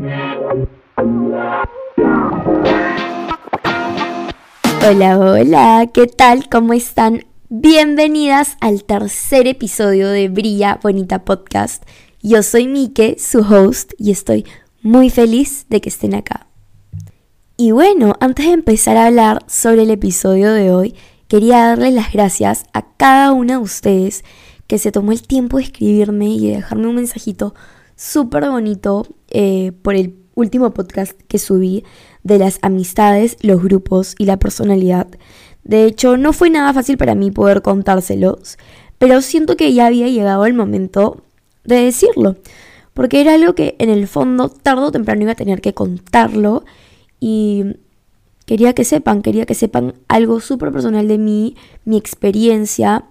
Hola, hola, ¿qué tal? ¿Cómo están? Bienvenidas al tercer episodio de Brilla Bonita Podcast. Yo soy Mike, su host, y estoy muy feliz de que estén acá. Y bueno, antes de empezar a hablar sobre el episodio de hoy, quería darles las gracias a cada una de ustedes que se tomó el tiempo de escribirme y de dejarme un mensajito súper bonito eh, por el último podcast que subí de las amistades, los grupos y la personalidad. De hecho, no fue nada fácil para mí poder contárselos, pero siento que ya había llegado el momento de decirlo, porque era algo que en el fondo tarde o temprano iba a tener que contarlo y quería que sepan, quería que sepan algo súper personal de mí, mi experiencia,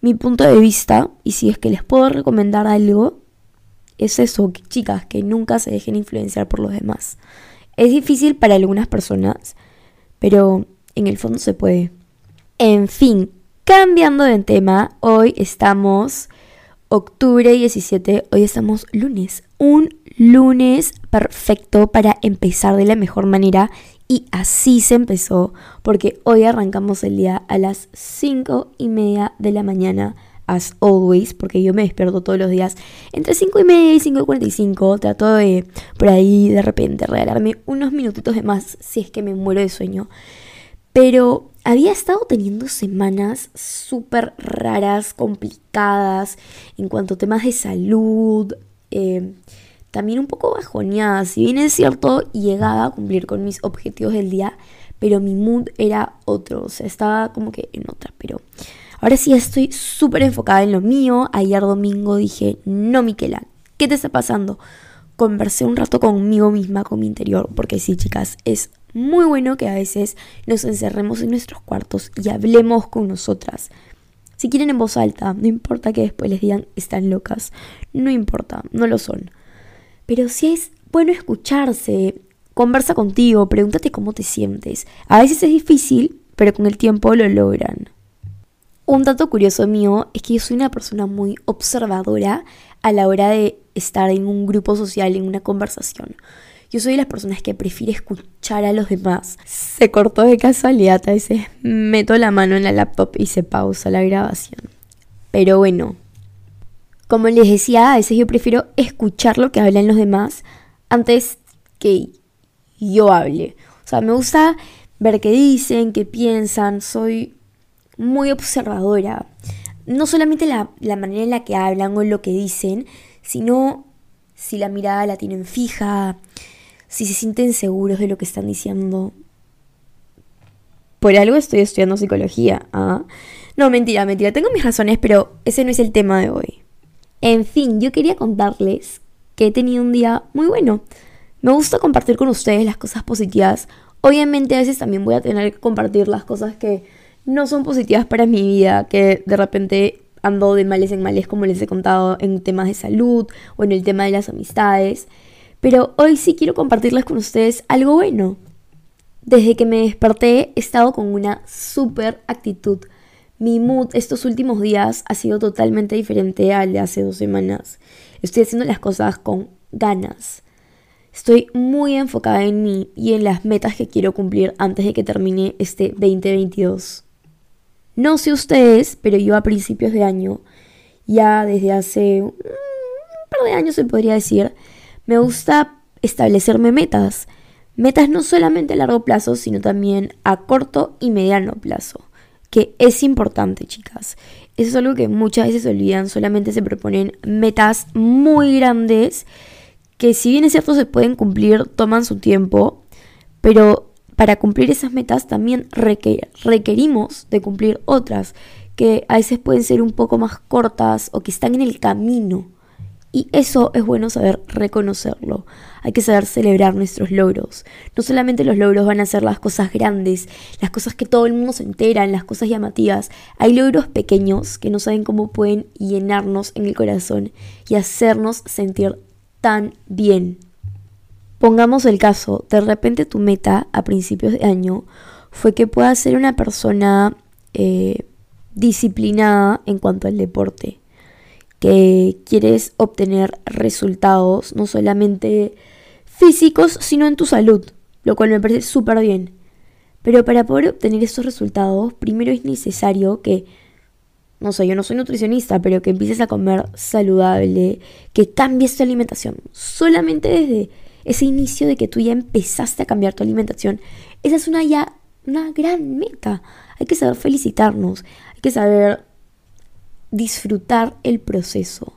mi punto de vista y si es que les puedo recomendar algo, es eso, chicas, que nunca se dejen influenciar por los demás. Es difícil para algunas personas, pero en el fondo se puede. En fin, cambiando de tema, hoy estamos octubre 17, hoy estamos lunes. Un lunes perfecto para empezar de la mejor manera y así se empezó, porque hoy arrancamos el día a las 5 y media de la mañana as always, porque yo me despierto todos los días entre 5 y media y 5 y 45. Trato de por ahí de repente regalarme unos minutitos de más si es que me muero de sueño. Pero había estado teniendo semanas súper raras, complicadas en cuanto a temas de salud. Eh, también un poco bajoneada. Si bien es cierto, llegaba a cumplir con mis objetivos del día, pero mi mood era otro. O sea, estaba como que en otra. Pero Ahora sí estoy súper enfocada en lo mío. Ayer domingo dije, no, Miquela, ¿qué te está pasando? Conversé un rato conmigo misma, con mi interior, porque sí, chicas, es muy bueno que a veces nos encerremos en nuestros cuartos y hablemos con nosotras. Si quieren en voz alta, no importa que después les digan están locas, no importa, no lo son. Pero si es bueno escucharse, conversa contigo, pregúntate cómo te sientes. A veces es difícil, pero con el tiempo lo logran. Un dato curioso mío es que yo soy una persona muy observadora a la hora de estar en un grupo social, en una conversación. Yo soy de las personas que prefiere escuchar a los demás. Se cortó de casualidad, a veces meto la mano en la laptop y se pausa la grabación. Pero bueno, como les decía, a veces yo prefiero escuchar lo que hablan los demás antes que yo hable. O sea, me gusta ver qué dicen, qué piensan. Soy muy observadora. No solamente la, manera en la que hablan o lo que dicen, sino si la mirada la tienen fija, si se sienten seguros de lo que están diciendo. Por algo estoy estudiando psicología. ¿ah? No, mentira, mentira. Tengo mis razones, pero ese no es el tema de hoy. En fin, yo quería contarles que he tenido un día muy bueno. Me gusta compartir con ustedes las cosas positivas. Obviamente a veces también voy a tener que compartir las cosas que no son positivas para mi vida, que de repente ando de males en males, como les he contado, en temas de salud o en el tema de las amistades. Pero hoy sí quiero compartirles con ustedes algo bueno. Desde que me desperté he estado con una super actitud. Mi mood estos últimos días ha sido totalmente diferente al de hace dos semanas. Estoy haciendo las cosas con ganas. Estoy muy enfocada en mí y en las metas que quiero cumplir antes de que termine este 2022. No sé ustedes, pero yo a principios de año, ya desde hace un par de años se podría decir, me gusta establecerme metas. Metas no solamente a largo plazo, sino también a corto y mediano plazo. Que es importante, chicas. Eso es algo que muchas veces olvidan, solamente se proponen metas muy grandes que si bien es cierto se pueden cumplir, toman su tiempo, pero para cumplir esas metas también requerimos de cumplir otras que a veces pueden ser un poco más cortas o que están en el camino. Y eso es bueno saber reconocerlo. Hay que saber celebrar nuestros logros. No solamente los logros van a ser las cosas grandes, las cosas que todo el mundo se entera, las cosas llamativas. Hay logros pequeños que no saben cómo pueden llenarnos en el corazón y hacernos sentir tan bien. Pongamos el caso, de repente tu meta a principios de año fue que puedas ser una persona eh, disciplinada en cuanto al deporte, que quieres obtener resultados no solamente físicos, sino en tu salud, lo cual me parece súper bien. Pero para poder obtener estos resultados, primero es necesario que, no sé, yo no soy nutricionista, pero que empieces a comer saludable, que cambies tu alimentación. Solamente desde ese inicio de que tú ya empezaste a cambiar tu alimentación, esa es una ya una gran meta. Hay que saber felicitarnos, hay que saber disfrutar el proceso.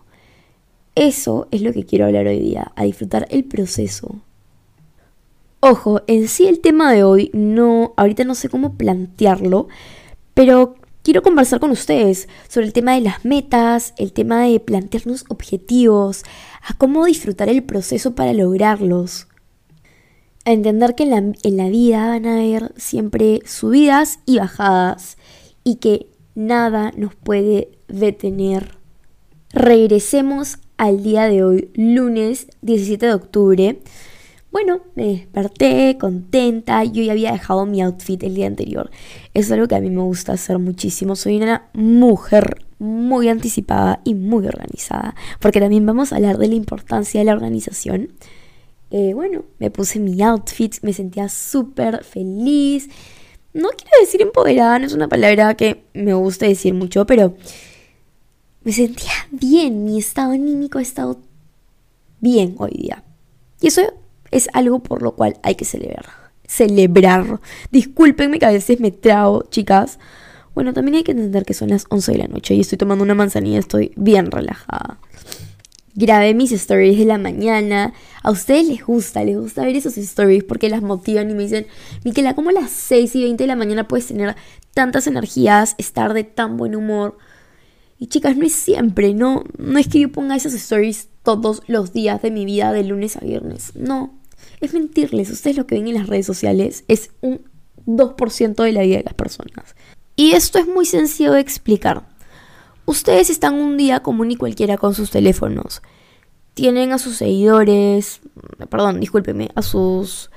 Eso es lo que quiero hablar hoy día, a disfrutar el proceso. Ojo, en sí el tema de hoy no, ahorita no sé cómo plantearlo, pero quiero conversar con ustedes sobre el tema de las metas, el tema de plantearnos objetivos, a cómo disfrutar el proceso para lograrlos. A entender que en la, en la vida van a haber siempre subidas y bajadas y que nada nos puede detener. Regresemos al día de hoy, lunes 17 de octubre. Bueno, me desperté contenta, yo ya había dejado mi outfit el día anterior. Es algo que a mí me gusta hacer muchísimo. Soy una mujer muy anticipada y muy organizada, porque también vamos a hablar de la importancia de la organización. Eh, bueno, me puse mi outfit, me sentía súper feliz. No quiero decir empoderada, no es una palabra que me gusta decir mucho, pero me sentía bien, mi estado anímico ha estado bien hoy día. Y eso es algo por lo cual hay que celebrar. Celebrar. Discúlpenme que a veces me trago, chicas. Bueno, también hay que entender que son las 11 de la noche y estoy tomando una manzanilla, estoy bien relajada. Grabé mis stories de la mañana. A ustedes les gusta, les gusta ver esos stories porque las motivan y me dicen, Miquela, ¿cómo a las 6 y 20 de la mañana puedes tener tantas energías, estar de tan buen humor? Y chicas, no es siempre, no, no es que yo ponga esas stories todos los días de mi vida de lunes a viernes. No, es mentirles. Ustedes lo que ven en las redes sociales es un 2% de la vida de las personas. Y esto es muy sencillo de explicar. Ustedes están un día común y cualquiera con sus teléfonos. Tienen a sus seguidores, perdón, discúlpeme, a sus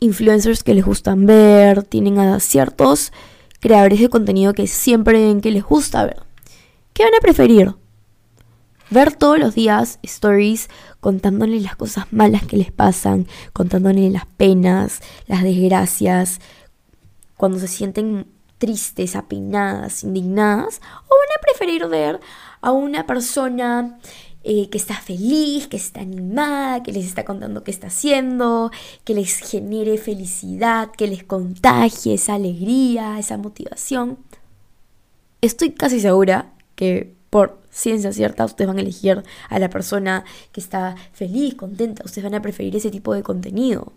influencers que les gustan ver, tienen a ciertos creadores de contenido que siempre ven que les gusta ver. ¿Qué van a preferir? Ver todos los días stories contándoles las cosas malas que les pasan, contándoles las penas, las desgracias, cuando se sienten tristes, apenadas, indignadas, o van a preferir ver a una persona eh, que está feliz, que está animada, que les está contando qué está haciendo, que les genere felicidad, que les contagie esa alegría, esa motivación. Estoy casi segura que por ciencia cierta, ustedes van a elegir a la persona que está feliz, contenta, ustedes van a preferir ese tipo de contenido.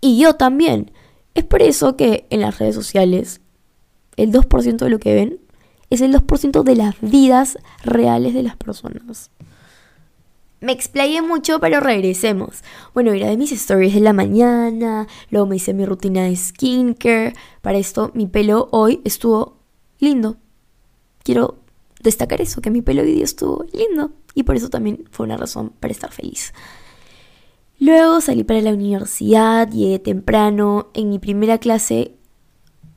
Y yo también. Es por eso que en las redes sociales el 2% de lo que ven es el 2% de las vidas reales de las personas. Me explayé mucho, pero regresemos. Bueno, de mis stories de la mañana, luego me hice mi rutina de skincare. Para esto, mi pelo hoy estuvo lindo. Quiero destacar eso, que mi pelo hoy estuvo lindo y por eso también fue una razón para estar feliz. Luego salí para la universidad, llegué temprano, en mi primera clase,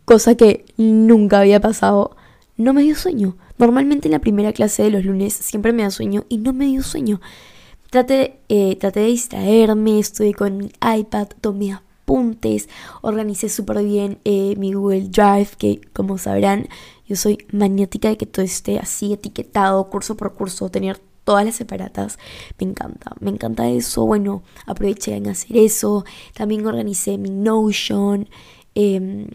cosa que nunca había pasado, no me dio sueño. Normalmente en la primera clase de los lunes siempre me da sueño y no me dio sueño. Traté, eh, de distraerme, estuve con mi iPad, tomé apuntes, organicé súper bien eh, mi Google Drive, que como sabrán yo soy maniática de que todo esté así etiquetado, curso por curso, tener todas las separatas. Me encanta, me encanta eso. Bueno, aproveché en hacer eso. También organicé mi Notion. Eh,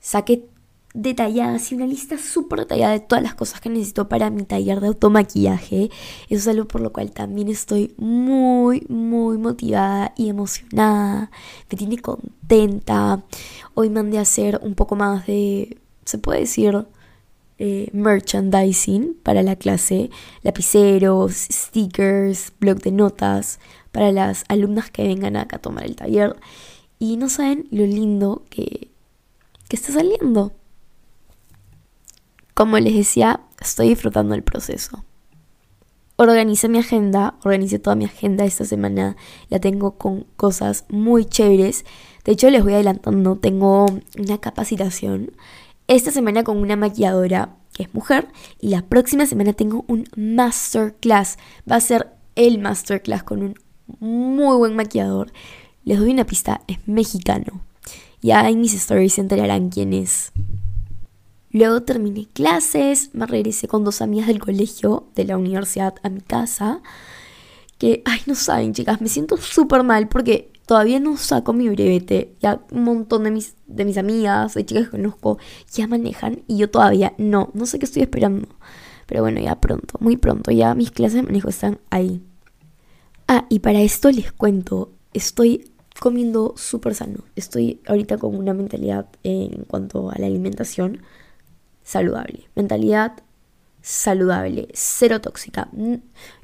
saqué detallada, así una lista súper detallada de todas las cosas que necesito para mi taller de automaquillaje. Eso es algo por lo cual también estoy muy, muy motivada y emocionada. Me tiene contenta. Hoy mandé a hacer un poco más de se puede decir, eh, merchandising para la clase, lapiceros, stickers, blog de notas para las alumnas que vengan acá a tomar el taller. Y no saben lo lindo que, que está saliendo. Como les decía, estoy disfrutando el proceso. Organicé mi agenda, organicé toda mi agenda esta semana, la tengo con cosas muy chéveres. De hecho, les voy adelantando, tengo una capacitación esta semana con una maquilladora que es mujer y la próxima semana tengo un masterclass. Va a ser el masterclass con un muy buen maquillador. Les doy una pista, es mexicano. Ya en mis stories se enterarán quién es. Luego terminé clases, me regresé con dos amigas del colegio, de la universidad, a mi casa. Que, ay, no saben, chicas, me siento súper mal porque todavía no saco mi brevete. Ya un montón de mis, de mis amigas, de chicas que conozco, ya manejan y yo todavía no. No sé qué estoy esperando. Pero bueno, ya pronto, muy pronto, ya mis clases de manejo están ahí. Ah, y para esto les cuento, estoy comiendo súper sano. Estoy ahorita con una mentalidad en cuanto a la alimentación saludable. Mentalidad saludable, cero tóxica.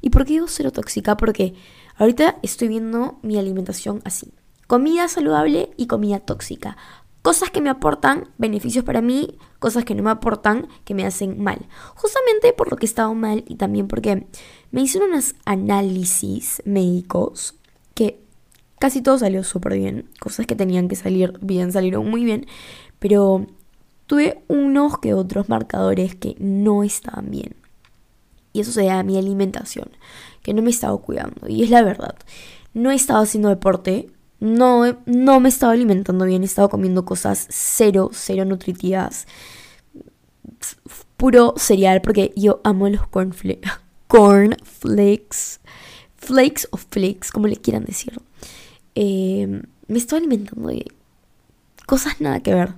¿Y por qué digo cero tóxica? Porque ahorita estoy viendo mi alimentación así. Comida saludable y comida tóxica. Cosas que me aportan beneficios para mí, cosas que no me aportan, que me hacen mal. Justamente por lo que he estado mal y también porque me hicieron unos análisis médicos que casi todo salió súper bien. Cosas que tenían que salir bien salieron muy bien, pero tuve unos que otros marcadores que no estaban bien. Y eso se debe a mi alimentación, que no me estaba cuidando. Y es la verdad. No he estado haciendo deporte, no, no me estaba alimentando bien, he estado comiendo cosas cero, cero nutritivas. Puro cereal, porque yo amo los cornflakes. Cornflakes. Flakes o flakes, como le quieran decir. Eh, me estaba alimentando de cosas nada que ver.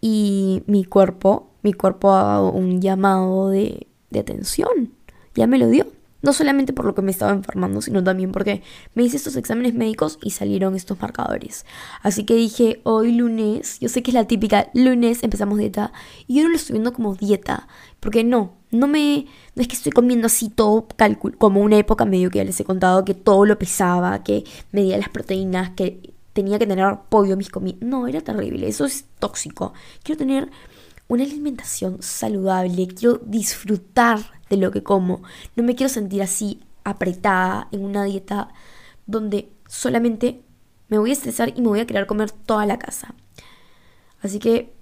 Y mi cuerpo, mi cuerpo ha dado un llamado de, de atención. Ya me lo dio. No solamente por lo que me estaba enfermando, sino también porque me hice estos exámenes médicos y salieron estos marcadores. Así que dije, hoy lunes, yo sé que es la típica, lunes empezamos dieta, y yo no lo estoy viendo como dieta, porque no, no me, no es que estoy comiendo así todo cálculo, como una época medio que ya les he contado, que todo lo pesaba, que medía las proteínas, que tenía que tener pollo mis comidas. No, era terrible, eso es tóxico. Quiero tener una alimentación saludable, quiero disfrutar de lo que como. No me quiero sentir así apretada en una dieta donde solamente me voy a estresar y me voy a querer comer toda la casa. Así que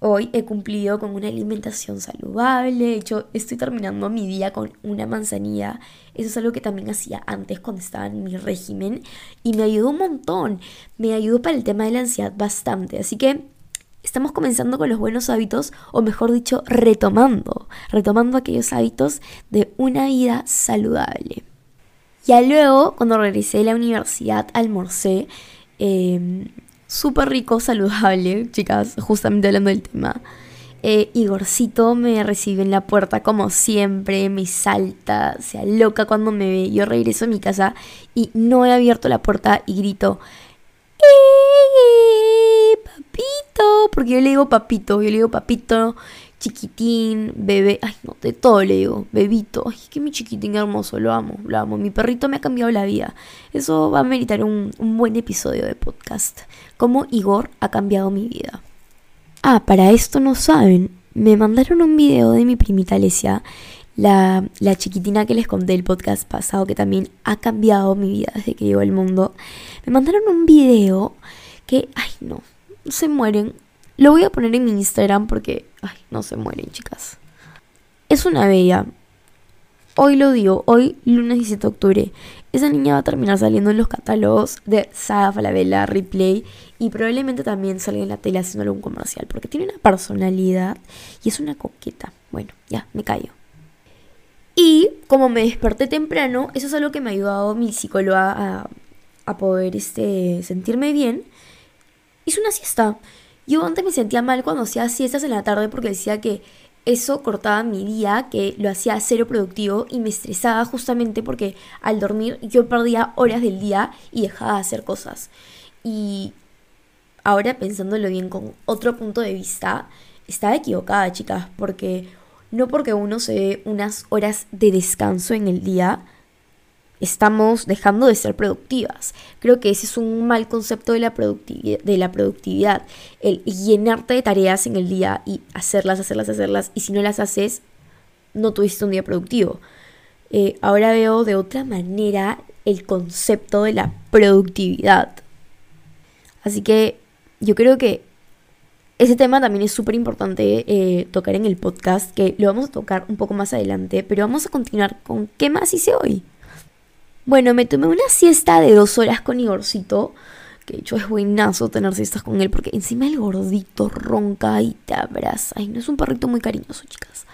hoy he cumplido con una alimentación saludable. De hecho, estoy terminando mi día con una manzanilla. Eso es algo que también hacía antes cuando estaba en mi régimen. Y me ayudó un montón. Me ayudó para el tema de la ansiedad bastante. Así que estamos comenzando con los buenos hábitos, o mejor dicho, retomando, retomando aquellos hábitos de una vida saludable. Ya luego, cuando regresé a la universidad, almorcé eh, súper rico, saludable, chicas, justamente hablando del tema. Eh, Igorcito me recibe en la puerta como siempre, me salta, se aloca cuando me ve. Yo regreso a mi casa y no he abierto la puerta y grito, ¡Eh, papito! Porque yo le digo papito, yo le digo papito, chiquitín, bebé, ay no, de todo le digo, bebito, ay, que mi chiquitín hermoso, lo amo, lo amo, mi perrito me ha cambiado la vida. Eso va a meritar un, un buen episodio de podcast, cómo Igor ha cambiado mi vida. Ah, para esto no saben, me mandaron un video de mi primita Alesia la, chiquitina que les conté el podcast pasado, que también ha cambiado mi vida desde que llegó al mundo, me mandaron un video que, ay, no, se mueren. Lo voy a poner en mi Instagram porque, ay, no se mueren, chicas. Es una bella. Hoy lo digo, hoy lunes 17 de octubre. Esa niña va a terminar saliendo en los catálogos de Saga Falabella, Replay y probablemente también salga en la tele haciendo algún comercial porque tiene una personalidad y es una coqueta. Bueno, ya, me callo. Y como me desperté temprano, eso es algo que me ha ayudado mi psicóloga a, poder este, sentirme bien. Hice una siesta. Yo antes me sentía mal cuando hacía siestas en la tarde porque decía que eso cortaba mi día, que lo hacía cero productivo y me estresaba justamente porque al dormir yo perdía horas del día y dejaba de hacer cosas. Y ahora pensándolo bien con otro punto de vista, estaba equivocada, chicas, porque no porque uno se dé unas horas de descanso en el día, estamos dejando de ser productivas. Creo que ese es un mal concepto de la, productividad, de la productividad. El llenarte de tareas en el día y hacerlas, hacerlas, hacerlas. Y si no las haces, no tuviste un día productivo. Eh, ahora veo de otra manera el concepto de la productividad. Así que yo creo que ese tema también es súper importante eh, tocar en el podcast, que lo vamos a tocar un poco más adelante, pero vamos a continuar con qué más hice hoy. Bueno, me tomé una siesta de dos horas con Igorcito. Que de hecho es buenazo tener siestas con él porque encima el gordito ronca y te abraza. Ay, no es un perrito muy cariñoso, chicas.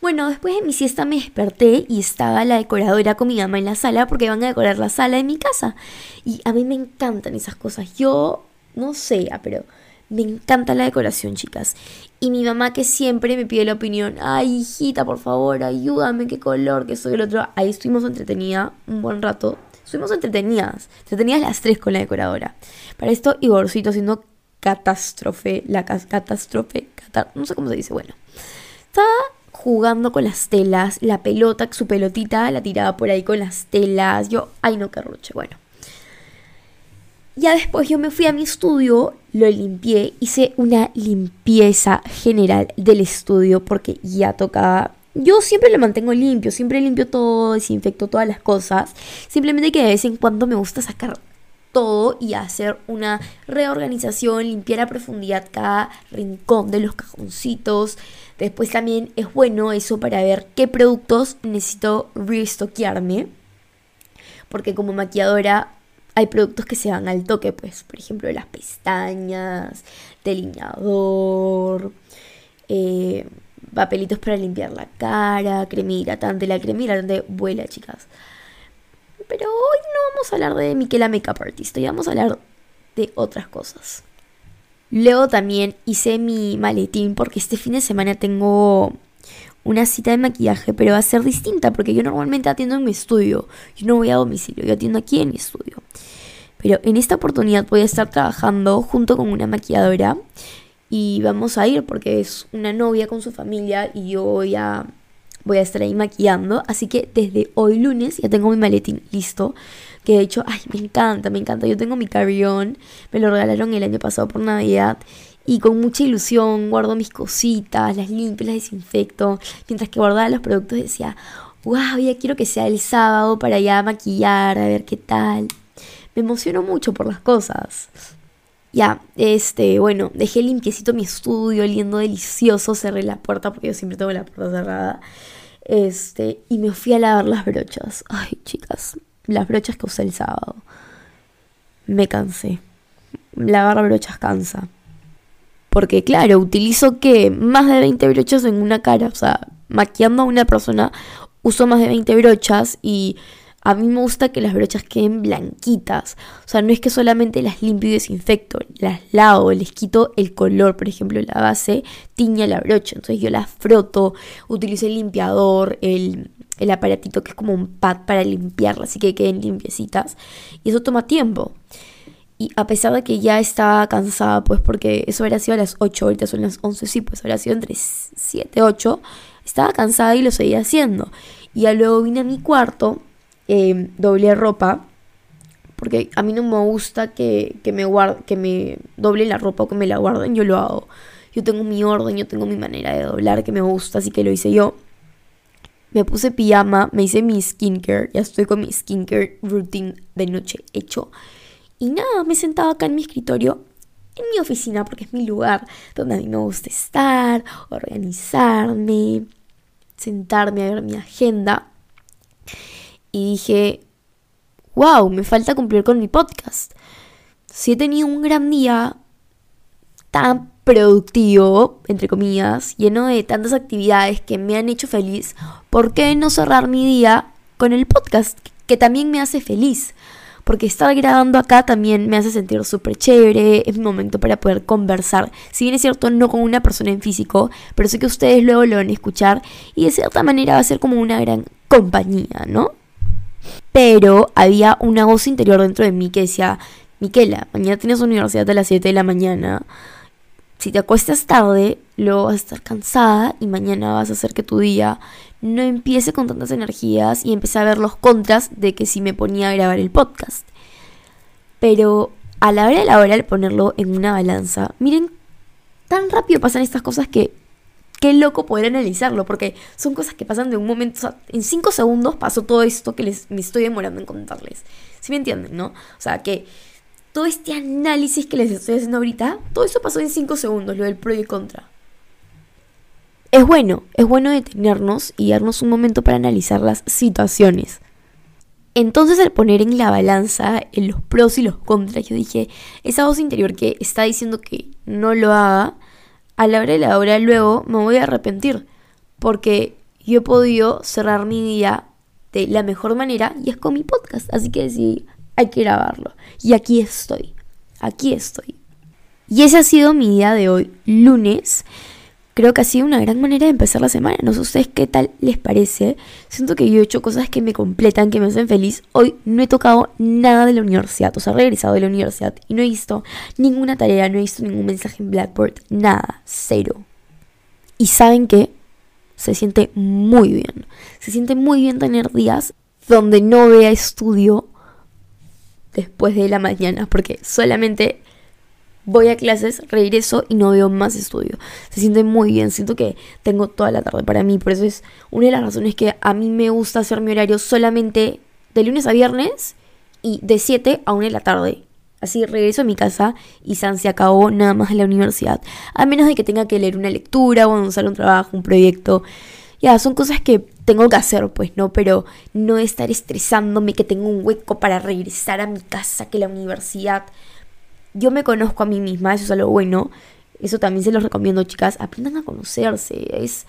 Bueno, después de mi siesta me desperté y estaba la decoradora con mi mamá en la sala porque van a decorar la sala de mi casa. Y a mí me encantan esas cosas. Yo no sé, pero me encanta la decoración, chicas. Y mi mamá que siempre me pide la opinión, ay hijita, por favor, ayúdame, qué color, que soy el otro. Ahí estuvimos entretenida un buen rato. Estuvimos entretenidas, entretenidas las tres con la decoradora. Para esto, Igorcito haciendo catástrofe, la catástrofe, no sé cómo se dice, bueno. Estaba jugando con las telas, la pelota, su pelotita la tiraba por ahí con las telas. Yo, ay no, qué bueno. Ya después yo me fui a mi estudio, lo limpié, hice una limpieza general del estudio porque ya tocaba... Yo siempre lo mantengo limpio, siempre limpio todo, desinfecto todas las cosas. Simplemente que de vez en cuando me gusta sacar todo y hacer una reorganización, limpiar a profundidad cada rincón de los cajoncitos. Después también es bueno eso para ver qué productos necesito restockearme. Porque como maquilladora hay productos que se van al toque, pues, por ejemplo, las pestañas, delineador, eh, papelitos para limpiar la cara, crema hidratante. La crema hidratante vuela, chicas. Pero hoy no vamos a hablar de Miquela Makeup Artist, hoy vamos a hablar de otras cosas. Luego también hice mi maletín porque este fin de semana tengo una cita de maquillaje, pero va a ser distinta porque yo normalmente atiendo en mi estudio. Yo no voy a domicilio, yo atiendo aquí en mi estudio. Pero en esta oportunidad voy a estar trabajando junto con una maquilladora y vamos a ir porque es una novia con su familia y yo voy a, voy a estar ahí maquillando. Así que desde hoy lunes ya tengo mi maletín listo. Que de hecho, ay, me encanta, me encanta. Yo tengo mi carrión, me lo regalaron el año pasado por Navidad y con mucha ilusión guardo mis cositas, las limpio, las desinfecto. Mientras que guardaba los productos decía, wow, ya quiero que sea el sábado para ya maquillar, a ver qué tal. Me emociono mucho por las cosas. Ya, este, bueno, dejé limpiecito mi estudio, oliendo delicioso, cerré la puerta porque yo siempre tengo la puerta cerrada. Este, y me fui a lavar las brochas. Ay, chicas, las brochas que usé el sábado. Me cansé. Lavar brochas cansa. Porque claro, utilizo que más de 20 brochas en una cara. O sea, maquillando a una persona uso más de 20 brochas y a mí me gusta que las brochas queden blanquitas. O sea, no es que solamente las limpio y desinfecto, las lavo, les quito el color. Por ejemplo, la base tiña la brocha. Entonces yo la froto, utilizo el limpiador, el, el aparatito que es como un pad para limpiarla, así que queden limpiecitas. Y eso toma tiempo. Y a pesar de que ya estaba cansada, pues porque eso habría sido a las 8, ahorita son las 11, sí, pues habría sido entre 7, 8, estaba cansada y lo seguía haciendo. Y ya luego vine a mi cuarto, eh, doblé ropa, porque a mí no me gusta que, que me, que me doble la ropa o que me la guarden, yo lo hago. Yo tengo mi orden, yo tengo mi manera de doblar que me gusta, así que lo hice yo. Me puse pijama, me hice mi skincare, ya estoy con mi skincare routine de noche hecho. Y nada, me sentaba acá en mi escritorio, en mi oficina, porque es mi lugar donde a mí me gusta estar, organizarme, sentarme a ver mi agenda. Y dije, wow, me falta cumplir con mi podcast. Si he tenido un gran día tan productivo, entre comillas, lleno de tantas actividades que me han hecho feliz, ¿por qué no cerrar mi día con el podcast, que también me hace feliz? porque estar grabando acá también me hace sentir súper chévere, es mi momento para poder conversar, si bien es cierto no con una persona en físico, pero sé que ustedes luego lo van a escuchar y de cierta manera va a ser como una gran compañía, ¿no? Pero había una voz interior dentro de mí que decía, Miquela, mañana tienes universidad a las 7 de la mañana, si te acuestas tarde, luego vas a estar cansada y mañana vas a hacer que tu día no empiece con tantas energías y empecé a ver los contras de que si me ponía a grabar el podcast. Pero a la hora de la hora de ponerlo en una balanza, miren, tan rápido pasan estas cosas que qué loco poder analizarlo, porque son cosas que pasan de un momento, en cinco segundos pasó todo esto que les, me estoy demorando en contarles. ¿Sí me entienden, no? O sea, que todo este análisis que les estoy haciendo ahorita, todo eso pasó en 5 segundos, lo del pro y contra. Es bueno, es bueno detenernos y darnos un momento para analizar las situaciones. Entonces al poner en la balanza en los pros y los contras, yo dije, esa voz interior que está diciendo que no lo haga, a la hora de la hora luego me voy a arrepentir, porque yo he podido cerrar mi día de la mejor manera y es con mi podcast, así que decidí, hay que grabarlo. Y aquí estoy, aquí estoy. Y ese ha sido mi día de hoy, lunes creo que ha sido una gran manera de empezar la semana. No sé ustedes qué tal les parece. Siento que yo he hecho cosas que me completan, que me hacen feliz. Hoy no he tocado nada de la universidad, o sea, he regresado de la universidad y no he visto ninguna tarea, no he visto ningún mensaje en Blackboard, nada, cero. Y saben que se siente muy bien. Se siente muy bien tener días donde no vea estudio después de la mañana, porque solamente voy a clases, regreso y no veo más estudio. Se siente muy bien, siento que tengo toda la tarde para mí, por eso es una de las razones que a mí me gusta hacer mi horario solamente de lunes a viernes y de 7 a 1 de la tarde. Así regreso a mi casa y San se acabó nada más en la universidad. A menos de que tenga que leer una lectura o avanzar un trabajo, un proyecto. Ya, son cosas que tengo que hacer, pues, ¿no? Pero no estar estresándome que tengo un hueco para regresar a mi casa, que la universidad yo me conozco a mí misma, eso es algo bueno. Eso también se los recomiendo, chicas. Aprendan a conocerse. Es,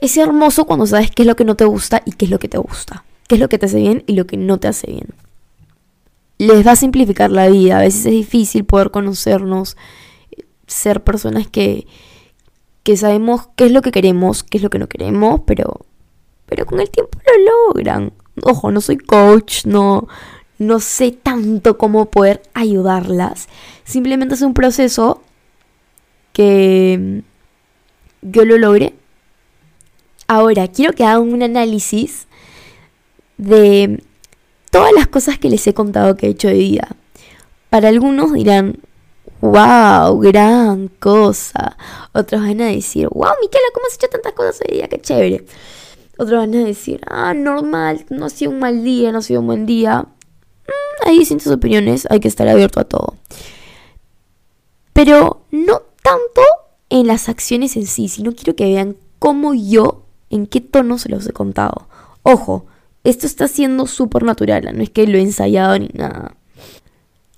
es hermoso cuando sabes qué es lo que no te gusta y qué es lo que te gusta. Qué es lo que te hace bien y lo que no te hace bien. Les va a simplificar la vida. A veces es difícil poder conocernos, ser personas que, que sabemos qué es lo que queremos, qué es lo que no queremos, pero, pero con el tiempo lo logran. Ojo, no soy coach, no, no sé tanto cómo poder ayudarlas. Simplemente es un proceso que yo lo logré. Ahora, quiero que hagan un análisis de todas las cosas que les he contado que he hecho de vida. Para algunos dirán, wow, gran cosa. Otros van a decir, wow, Miquela, ¿cómo has hecho tantas cosas hoy día? Qué chévere. Otros van a decir, ah, normal, no ha sido un mal día, no ha sido un buen día hay distintas opiniones, hay que estar abierto a todo. Pero no tanto en las acciones en sí, sino quiero que vean cómo yo, en qué tono se los he contado. Ojo, esto está siendo súper natural, no es que lo he ensayado ni nada.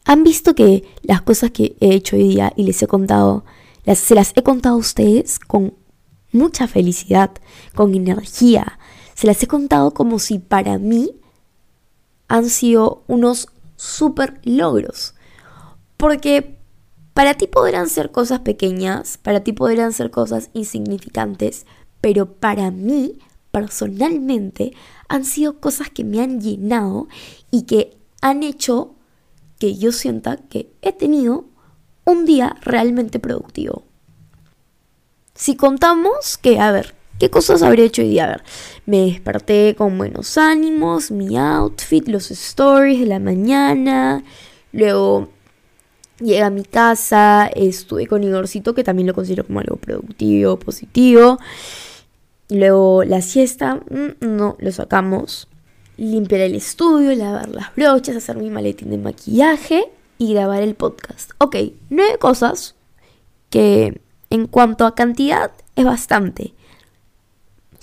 Han visto que las cosas que he hecho hoy día y les he contado, se las he contado a ustedes con mucha felicidad, con energía. Se las he contado como si para mí han sido unos super logros. Porque para ti podrán ser cosas pequeñas, para ti podrán ser cosas insignificantes, pero para mí, personalmente, han sido cosas que me han llenado y que han hecho que yo sienta que he tenido un día realmente productivo. Si contamos que, a ver, ¿Qué cosas habría hecho hoy día? A ver, me desperté con buenos ánimos, mi outfit, los stories de la mañana, luego llegué a mi casa, estuve con Igorcito, que también lo considero como algo productivo, positivo. Luego la siesta, mm, no, lo sacamos. Limpiar el estudio, lavar las brochas, hacer mi maletín de maquillaje y grabar el podcast. Ok, nueve cosas que en cuanto a cantidad es bastante.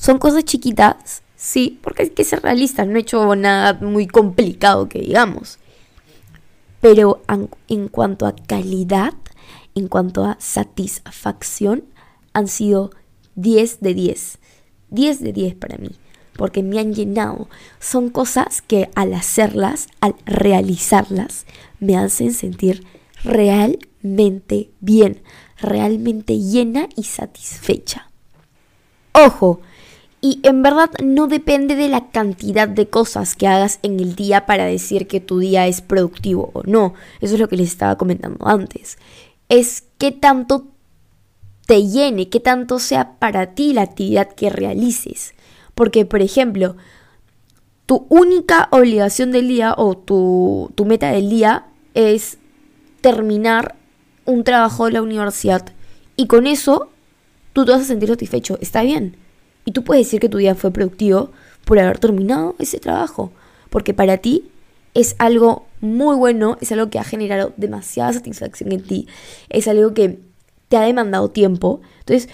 Son cosas chiquitas, sí, porque hay que ser realistas, no he hecho nada muy complicado que digamos. Pero en cuanto a calidad, en cuanto a satisfacción, han sido 10 de 10. 10 de 10 para mí, porque me han llenado. Son cosas que al hacerlas, al realizarlas, me hacen sentir realmente bien, realmente llena y satisfecha. Ojo, y en verdad no depende de la cantidad de cosas que hagas en el día para decir que tu día es productivo o no. Eso es lo que les estaba comentando antes. Es qué tanto te llene, qué tanto sea para ti la actividad que realices. Porque, por ejemplo, tu única obligación del día o tu, tu meta del día es terminar un trabajo de la universidad. Y con eso tú te vas a sentir satisfecho. Está bien. Y tú puedes decir que tu día fue productivo por haber terminado ese trabajo, porque para ti es algo muy bueno, es algo que ha generado demasiada satisfacción en ti, es algo que te ha demandado tiempo. Entonces,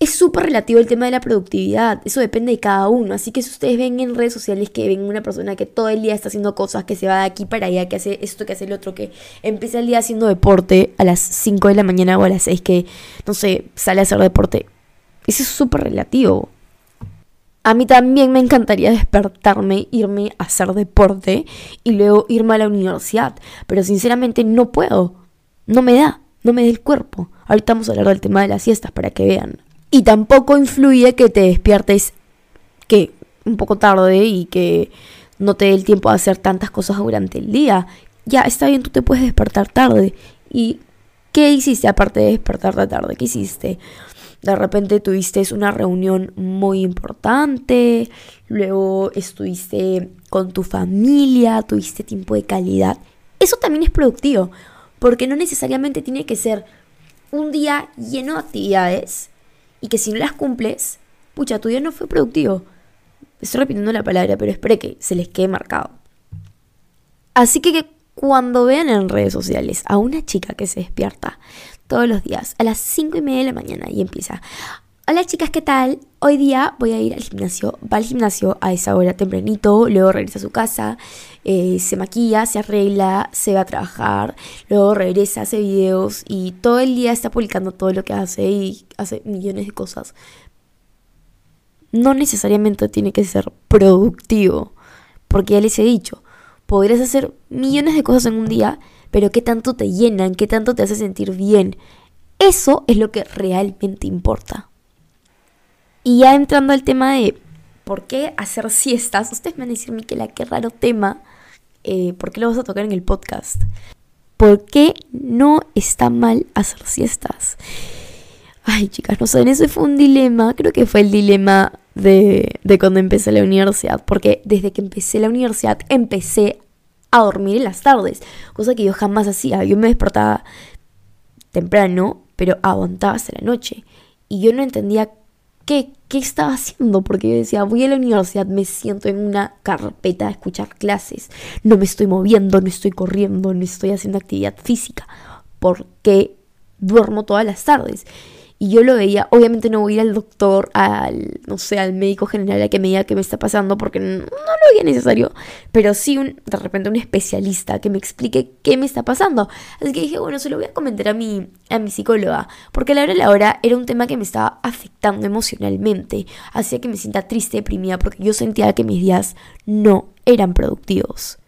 es súper relativo el tema de la productividad, eso depende de cada uno, así que si ustedes ven en redes sociales que ven una persona que todo el día está haciendo cosas, que se va de aquí para allá, que hace esto, que hace el otro, que empieza el día haciendo deporte a las 5 de la mañana o a las 6, que no sé, sale a hacer deporte, eso es súper relativo. A mí también me encantaría despertarme, irme a hacer deporte y luego irme a la universidad, pero sinceramente no puedo, no me da, no me da el cuerpo. Ahorita vamos a hablar del tema de las siestas para que vean. Y tampoco influye que te despiertes que un poco tarde y que no te dé el tiempo de hacer tantas cosas durante el día. Ya está bien, tú te puedes despertar tarde. ¿Y qué hiciste aparte de despertarte tarde? ¿Qué hiciste? De repente tuviste una reunión muy importante, luego estuviste con tu familia, tuviste tiempo de calidad. Eso también es productivo, porque no necesariamente tiene que ser un día lleno de actividades y que si no las cumples, pucha, tu día no fue productivo. Estoy repitiendo la palabra, pero espere que se les quede marcado. Así que, cuando vean en redes sociales a una chica que se despierta todos los días a las 5 y media de la mañana y empieza, Hola chicas, ¿qué tal? Hoy día voy a ir al gimnasio. Va al gimnasio a esa hora tempranito, luego regresa a su casa, eh, se maquilla, se arregla, se va a trabajar, luego regresa, hace videos y todo el día está publicando todo lo que hace y hace millones de cosas. No necesariamente tiene que ser productivo, porque ya les he dicho, podrías hacer millones de cosas en un día, pero ¿qué tanto te llenan? ¿Qué tanto te hace sentir bien? Eso es lo que realmente importa. Y ya entrando al tema de por qué hacer siestas, ustedes me van a decir, Miquela, qué raro tema, eh, ¿por qué lo vas a tocar en el podcast? ¿Por qué no está mal hacer siestas? Ay, chicas, no saben, eso fue un dilema, creo que fue el dilema de, de cuando empecé la universidad, porque desde que empecé la universidad empecé a dormir en las tardes, cosa que yo jamás hacía. Yo me despertaba temprano, pero aguantaba hasta la noche. Y yo no entendía qué, estaba haciendo, porque yo decía, voy a la universidad, me siento en una carpeta a escuchar clases, no me estoy moviendo, no estoy corriendo, no estoy haciendo actividad física, porque duermo todas las tardes. Y yo lo veía, obviamente no voy a ir al doctor, al, no sé, al médico general a que me diga qué me está pasando, porque no, lo veía necesario, pero sí un, de repente un especialista que me explique qué me está pasando. Así que dije, bueno, se lo voy a comentar a mi, a mi psicóloga, porque a la hora de la hora era un tema que me estaba afectando emocionalmente, hacía que me sienta triste, deprimida, porque yo sentía que mis días no eran productivos.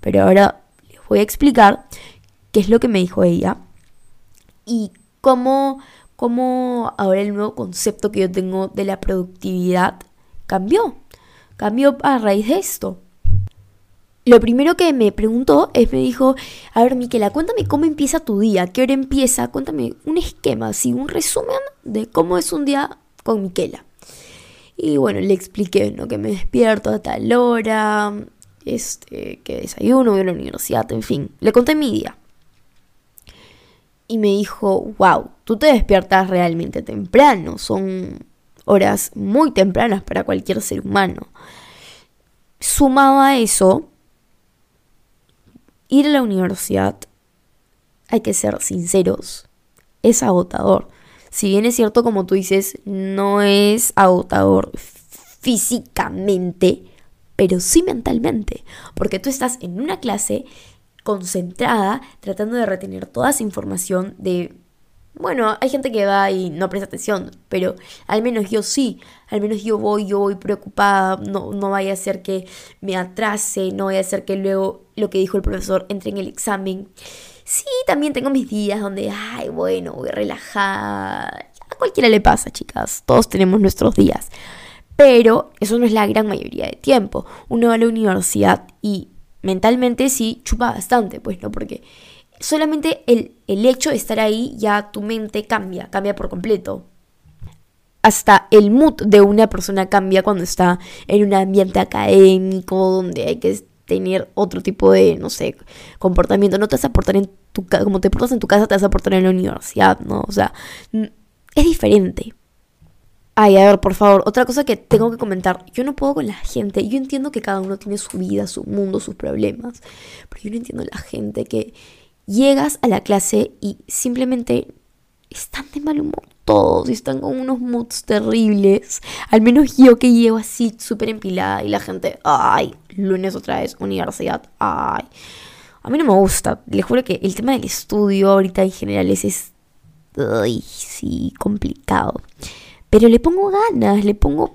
Pero ahora les voy a explicar qué es lo que me dijo ella y cómo cómo ahora el nuevo concepto que yo tengo de la productividad cambió. Cambió a raíz de esto. Lo primero que me preguntó es, me dijo, a ver, Miquela, cuéntame cómo empieza tu día, qué hora empieza, cuéntame un esquema, así, un resumen de cómo es un día con Miquela. Y bueno, le expliqué, ¿no? Que me despierto a tal hora, este, que desayuno, voy a la universidad, en fin, le conté mi día y me dijo, wow, tú te despiertas realmente temprano, son horas muy tempranas para cualquier ser humano. Sumado a eso, ir a la universidad, hay que ser sinceros, es agotador. Si bien es cierto, como tú dices, no es agotador físicamente, pero sí mentalmente, porque tú estás en una clase concentrada tratando de retener toda esa información de... Bueno, hay gente que va y no presta atención, pero al menos yo sí, al menos yo voy, yo voy preocupada, no, no vaya a ser que me atrase, no vaya a ser que luego lo que dijo el profesor entre en el examen. Sí, también tengo mis días donde, ay, bueno, voy relajada. A cualquiera le pasa, chicas, todos tenemos nuestros días. Pero eso no es la gran mayoría de tiempo. Uno va a la universidad y mentalmente sí chupa bastante, pues, ¿no? Porque solamente el, el hecho de estar ahí ya tu mente cambia, cambia por completo. Hasta el mood de una persona cambia cuando está en un ambiente académico donde hay que tener otro tipo de, no sé, comportamiento. No te vas a portar en tu casa, como te portas en tu casa, te vas a portar en la universidad, ¿no? O sea, es diferente. Ay, a ver, por favor, otra cosa que tengo que comentar. Yo no puedo con la gente. Yo entiendo que cada uno tiene su vida, su mundo, sus problemas. Pero yo no entiendo la gente que llegas a la clase y simplemente están de mal humor todos y están con unos moods terribles. Al menos yo que llevo así súper empilada y la gente, ay, lunes otra vez, universidad, ay. A mí no me gusta, les juro que el tema del estudio ahorita en general es, es ay, sí, complicado. Pero le pongo ganas, le pongo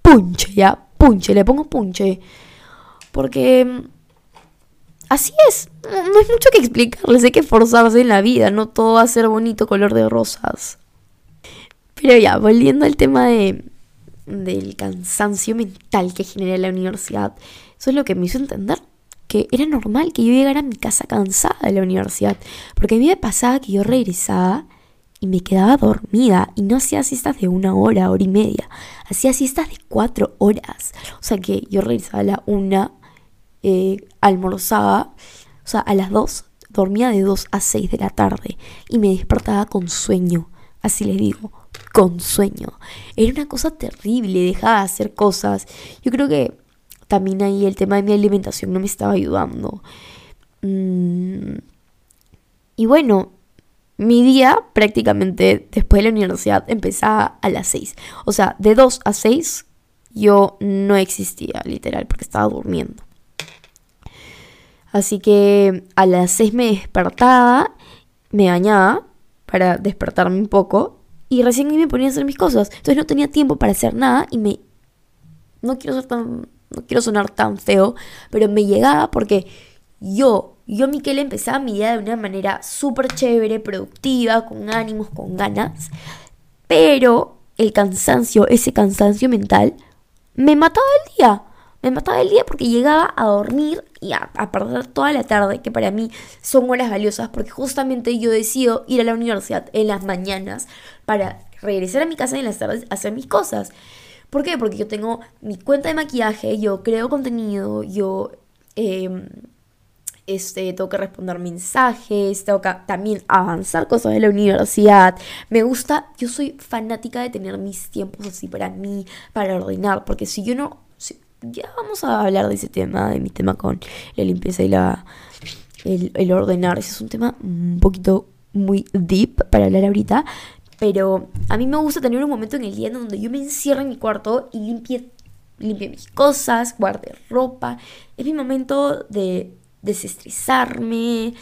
punche, ya, punche, le pongo punche. Porque mm, así es, no, hay mucho que explicarles, hay que esforzarse en la vida, no todo va a ser bonito color de rosas. Pero ya, volviendo al tema de, del cansancio mental que genera la universidad, eso es lo que me hizo entender que era normal que yo llegara a mi casa cansada de la universidad, porque a mí me pasaba que yo regresaba y me quedaba dormida y no hacía siestas de una hora, hora y media, hacía siestas de cuatro horas. O sea que yo regresaba a la una, eh, almorzaba, o sea, a las dos, dormía de dos a seis de la tarde y me despertaba con sueño, así les digo, con sueño. Era una cosa terrible, dejaba de hacer cosas. Yo creo que también ahí el tema de mi alimentación no me estaba ayudando. Mm, y bueno, mi día prácticamente después de la universidad empezaba a las 6. O sea, de 2 a 6 yo no existía, literal, porque estaba durmiendo. Así que a las 6 me despertaba, me bañaba para despertarme un poco y recién me ponía a hacer mis cosas. Entonces no tenía tiempo para hacer nada y me... No quiero ser tan no quiero sonar tan feo, pero me llegaba porque yo, yo Miquel empezaba mi día de una manera súper chévere, productiva, con ánimos, con ganas, pero el cansancio, ese cansancio mental, me mataba el día. Me mataba el día porque llegaba a dormir y a, perder toda la tarde, que para mí son horas valiosas, porque justamente yo decido ir a la universidad en las mañanas para regresar a mi casa en las tardes a hacer mis cosas. ¿Por qué? Porque yo tengo mi cuenta de maquillaje, yo creo contenido, yo em, este, tengo que responder mensajes, tengo que también avanzar cosas de la universidad. Me gusta, yo soy fanática de tener mis tiempos así para mí, para ordenar, porque si yo no... ya vamos a hablar de ese tema, de mi tema con la limpieza y la, el, ordenar. Ese es un tema un poquito muy deep para hablar ahorita, pero a mí me gusta tener un momento en el día en donde yo me encierro en mi cuarto y limpie, limpie mis cosas, guarde ropa. Es mi momento de desestresarme,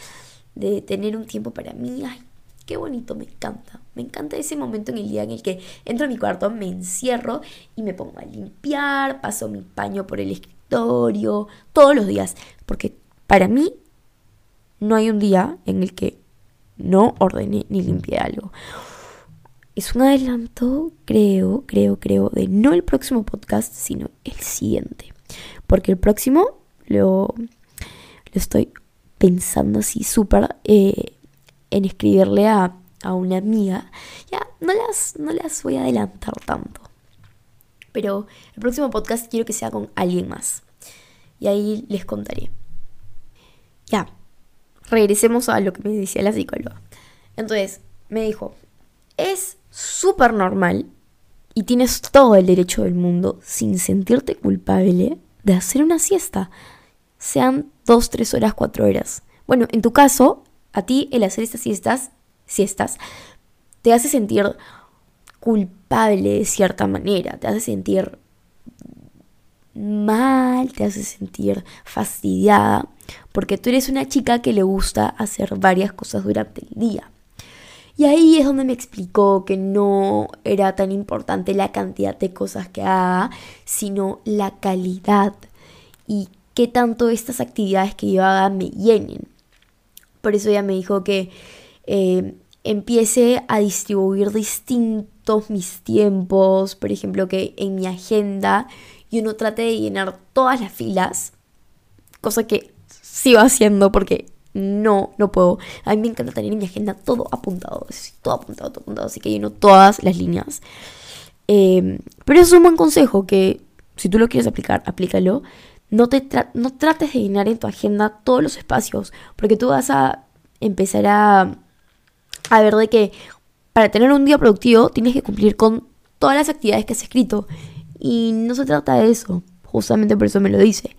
de tener un tiempo para mí. Ay, qué bonito, me encanta. Me encanta ese momento en el día en el que entro a mi cuarto, me encierro y me pongo a limpiar, paso mi paño por el escritorio, todos los días. Porque para mí no hay un día en el que no ordene ni limpie algo es un adelanto, creo, creo, creo, de no el próximo podcast, sino el siguiente. Porque el próximo lo, lo estoy pensando así súper eh, en escribirle a, a, una amiga. Ya, no las, no las voy a adelantar tanto. Pero el próximo podcast quiero que sea con alguien más. Y ahí les contaré. Ya, regresemos a lo que me decía la psicóloga. Entonces, me dijo, es súper normal y tienes todo el derecho del mundo sin sentirte culpable de hacer una siesta. Sean dos, tres horas, cuatro horas. Bueno, en tu caso, a ti el hacer estas siestas, siestas, te hace sentir culpable de cierta manera, te hace sentir mal, te hace sentir fastidiada, porque tú eres una chica que le gusta hacer varias cosas durante el día. Y ahí es donde me explicó que no era tan importante la cantidad de cosas que haga, sino la calidad y qué tanto estas actividades que yo haga me llenen. Por eso ella me dijo que eh, empiece a distribuir distintos mis tiempos, por ejemplo, que en mi agenda yo no trate de llenar todas las filas, cosa que sigo haciendo porque no, no puedo. A mí me encanta tener en mi agenda todo apuntado, todo apuntado, todo apuntado, así que lleno todas las líneas. Em, pero eso es un buen consejo que si tú lo quieres aplicar, aplícalo. No, te no trates de llenar en tu agenda todos los espacios, porque tú vas a empezar a, a ver de que para tener un día productivo tienes que cumplir con todas las actividades que has escrito. Y no se trata de eso, justamente por eso me lo dice.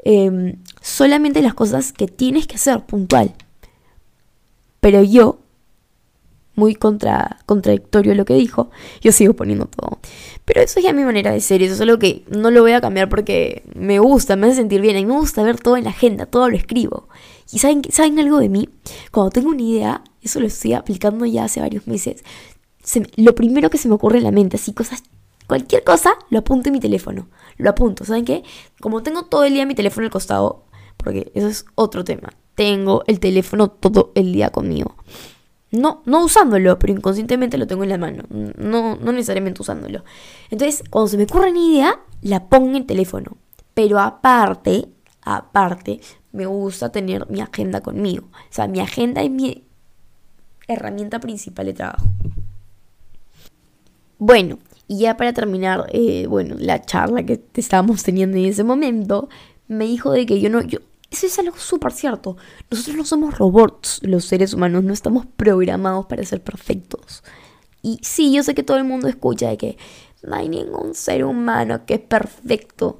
Em, solamente las cosas que tienes que hacer puntual. Pero yo muy contra, contradictorio lo que dijo, yo sigo poniendo todo. Pero eso es ya mi manera de ser, eso es algo que no lo voy a cambiar porque me gusta, me hace sentir bien, y me gusta ver todo en la agenda, todo lo escribo. Y ¿saben, ¿saben algo de mí? Cuando tengo una idea, eso lo estoy aplicando ya hace varios meses, lo primero que se me ocurre en la mente, así cosas, cualquier cosa, lo apunto en mi teléfono, lo apunto, ¿saben qué? Como tengo todo el día mi teléfono al costado, porque eso es otro tema, tengo el teléfono todo el día conmigo. No, no usándolo, pero inconscientemente lo tengo en la mano. No, no necesariamente usándolo. Entonces, cuando se me ocurre una idea, la pongo en el teléfono. Pero aparte, aparte, me gusta tener mi agenda conmigo. O sea, mi agenda es mi herramienta principal de trabajo. Bueno, y ya para terminar, eh, bueno, la charla que estábamos teniendo en ese momento, me dijo de que yo no, yo, eso es algo súper cierto. Nosotros no somos robots, los seres humanos, no estamos programados para ser perfectos. Y sí, yo sé que todo el mundo escucha de que no hay ningún ser humano que es perfecto,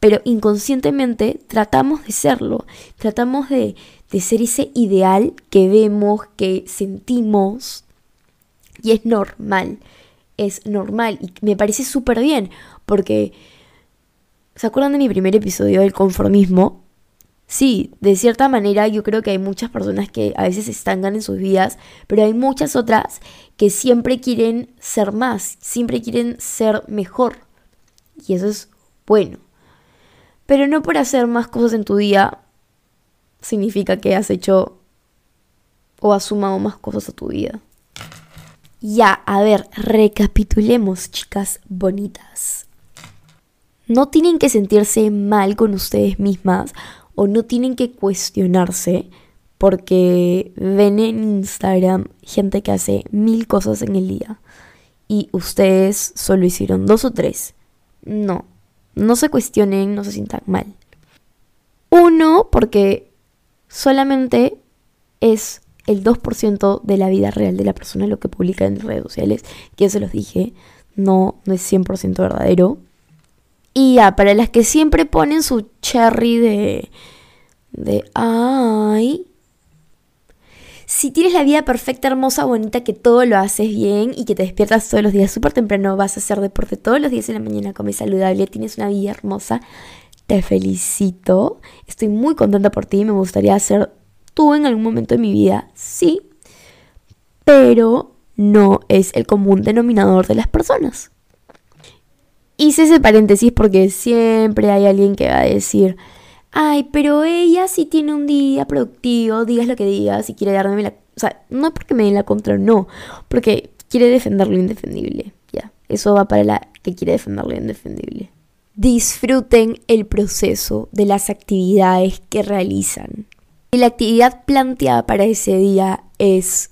pero inconscientemente tratamos de serlo, tratamos de, de ser ese ideal que vemos, que sentimos, y es normal, es normal, y me parece súper bien, porque, ¿se acuerdan de mi primer episodio del conformismo? Sí, de cierta manera yo creo que hay muchas personas que a veces estancan en sus vidas, pero hay muchas otras que siempre quieren ser más, siempre quieren ser mejor. Y eso es bueno. Pero no por hacer más cosas en tu día significa que has hecho o has sumado más cosas a tu vida. Ya, a ver, recapitulemos, chicas bonitas. No tienen que sentirse mal con ustedes mismas o no tienen que cuestionarse porque ven en Instagram gente que hace mil cosas en el día y ustedes solo hicieron dos o tres. No, no se cuestionen, no se sientan mal. Uno, porque solamente es el 2% de la vida real de la persona lo que publica en redes sociales, que ya se los dije, no, no es 100% verdadero. Y ya, para las que siempre ponen su cherry de. de. ay. Si tienes la vida perfecta, hermosa, bonita, que todo lo haces bien y que te despiertas todos los días súper temprano, vas a hacer deporte todos los días en la mañana, comes saludable, tienes una vida hermosa, te felicito. Estoy muy contenta por ti. Me gustaría ser tú en algún momento de mi vida, sí. Pero no es el común denominador de las personas. Hice ese paréntesis porque siempre hay alguien que va a decir, ay, pero ella sí tiene un día productivo, digas lo que digas y quiere darme la... O sea, no porque me den la contra, no, porque quiere defender lo indefendible. Ya, eso va para la que quiere defender lo indefendible. Disfruten el proceso de las actividades que realizan. Y la actividad planteada para ese día es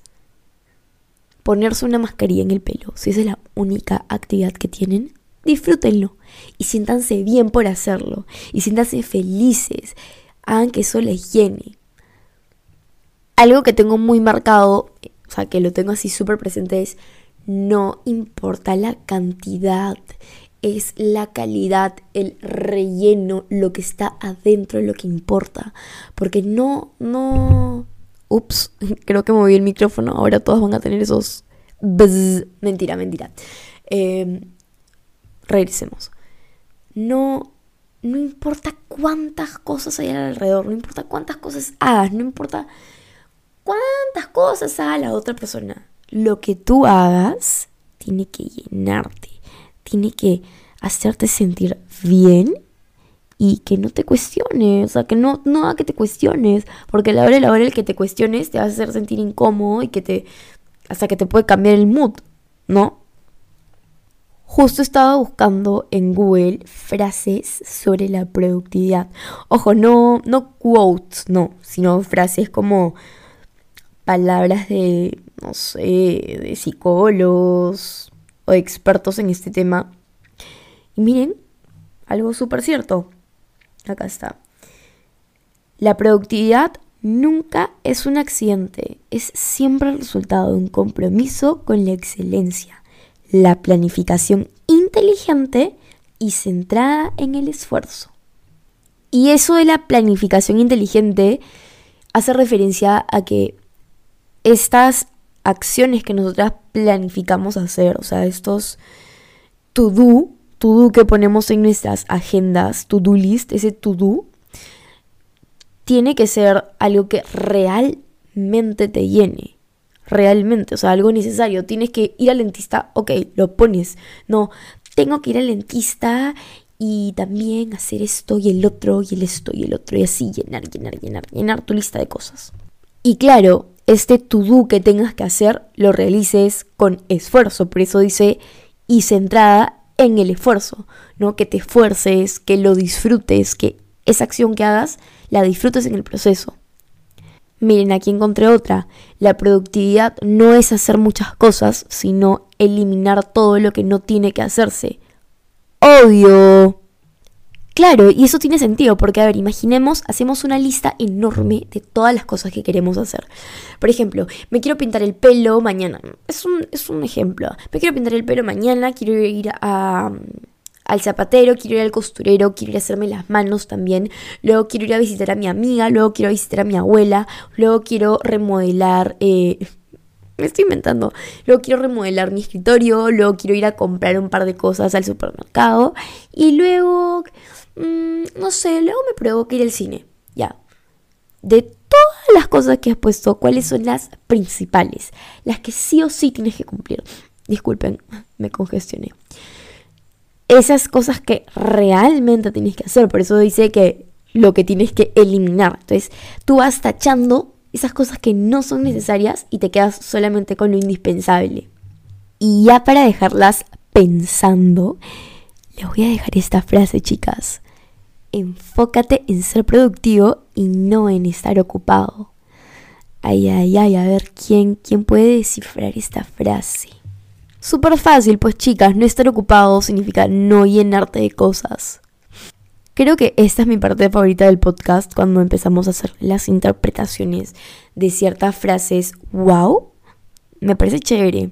ponerse una mascarilla en el pelo. Si esa es la única actividad que tienen, disfrútenlo y siéntanse bien por hacerlo y siéntanse felices, hagan que eso les llene. Algo que tengo muy marcado, o sea, que lo tengo así súper presente es, no importa la cantidad, es la calidad, el relleno, lo que está adentro, lo que importa. Porque no, no... Ups, creo que moví el micrófono, ahora todos van a tener esos... Mentira, mentira. Eh, regresemos. No, no importa cuántas cosas hay alrededor, no importa cuántas cosas hagas, no importa cuántas cosas haga la otra persona. Lo que tú hagas tiene que llenarte, tiene que hacerte sentir bien y que no te cuestiones, o sea, que no, no haga que te cuestiones, porque la hora de la hora el que te cuestiones te va a hacer sentir incómodo y que te, hasta que te puede cambiar el mood, ¿no? Justo estaba buscando en Google frases sobre la productividad. Ojo, no, no quotes, no, sino frases como palabras de, no sé, de psicólogos o expertos en este tema. Y miren, algo súper cierto. Acá está. La productividad nunca es un accidente, es siempre el resultado de un compromiso con la excelencia la planificación inteligente y centrada en el esfuerzo. Y eso de la planificación inteligente hace referencia a que estás acciones que nosotras planificamos hacer, o sea, estos to-do, to-do que ponemos en nuestras agendas, to-do list, ese to-do, tiene que ser algo que realmente te llene. Realmente, o sea, algo necesario. Tienes que ir al dentista, ok, lo pones. No, tengo que ir al dentista y también hacer esto y el otro y el esto y el otro y así llenar, llenar, llenar, llenar tu lista de cosas. Y claro, este to-do que tengas que hacer lo realices con esfuerzo, por eso dice y centrada en el esfuerzo, ¿no? Que te esfuerces, que lo disfrutes, que esa acción que hagas la disfrutes en el proceso. Miren, aquí encontré otra. La productividad no es hacer muchas cosas, sino eliminar todo lo que no tiene que hacerse. Obvio. Claro, y eso tiene sentido, porque a ver, imaginemos, hacemos una lista enorme de todas las cosas que queremos hacer. Por ejemplo, me quiero pintar el pelo mañana. Es un, es un ejemplo. Me quiero pintar el pelo mañana, quiero ir a, al zapatero, quiero ir al costurero, quiero ir a hacerme las manos también. Luego quiero ir a visitar a mi amiga, luego quiero visitar a mi abuela, luego quiero remodelar... Eh, me estoy inventando. Luego quiero remodelar mi escritorio, luego quiero ir a comprar un par de cosas al supermercado y luego, mm, no sé, luego me provoca ir al cine. Ya. De todas las cosas que has puesto, ¿cuáles son las principales? Las que sí o sí tienes que cumplir. Disculpen, me congestioné. Esas cosas que realmente tienes que hacer. Por eso dice que lo que tienes que eliminar. Entonces, tú vas tachando esas cosas que no son necesarias y te quedas solamente con lo indispensable. Y ya para dejarlas pensando, les voy a dejar esta frase, chicas. Enfócate en ser productivo y no en estar ocupado. Ay, ay, ay, a ver quién, quién puede descifrar esta frase. Súper fácil, pues chicas, no estar ocupado significa no llenarte de cosas. Creo que esta es mi parte favorita del podcast cuando empezamos a hacer las interpretaciones de ciertas frases. ¡Wow! Me parece chévere.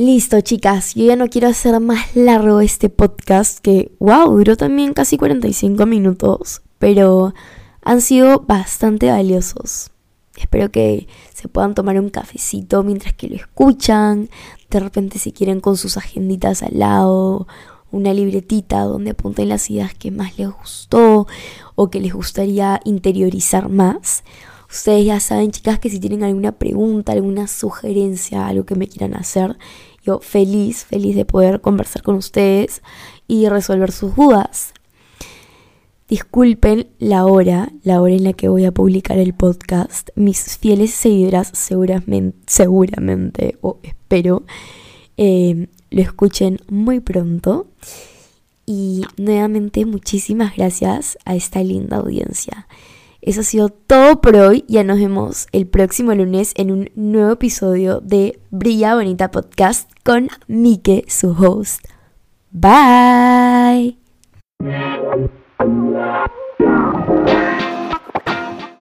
Listo, chicas, yo ya no quiero hacer más largo este podcast que, wow, duró también casi 45 minutos, pero han sido bastante valiosos. Espero que se puedan tomar un cafecito mientras que lo escuchan, de repente si quieren con sus agenditas al lado una libretita donde apunten las ideas que más les gustó o que les gustaría interiorizar más. Ustedes ya saben, chicas, que si tienen alguna pregunta, alguna sugerencia, algo que me quieran hacer, yo feliz, feliz de poder conversar con ustedes y resolver sus dudas. Disculpen la hora, la hora en la que voy a publicar el podcast. Mis fieles seguidoras seguramente, seguramente o espero, eh, lo escuchen muy pronto. Y nuevamente muchísimas gracias a esta linda audiencia. Eso ha sido todo por hoy. Ya nos vemos el próximo lunes en un nuevo episodio de Brilla Bonita Podcast con Mike, su host. Bye.